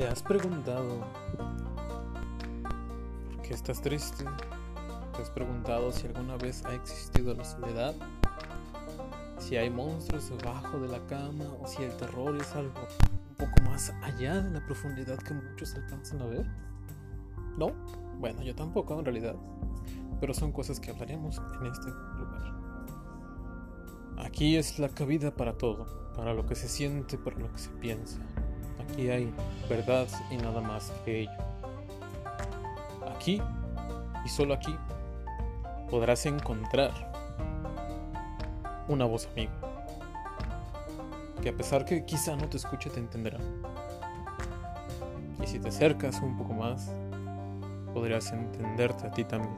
¿Te has preguntado por qué estás triste? ¿Te has preguntado si alguna vez ha existido la soledad? Si hay monstruos debajo de la cama o si el terror es algo un poco más allá de la profundidad que muchos alcanzan a ver? ¿No? Bueno, yo tampoco en realidad. Pero son cosas que hablaremos en este lugar. Aquí es la cabida para todo, para lo que se siente, para lo que se piensa. Aquí hay verdad y nada más que ello. Aquí, y solo aquí, podrás encontrar una voz amiga. Que a pesar que quizá no te escuche, te entenderá. Y si te acercas un poco más, podrías entenderte a ti también.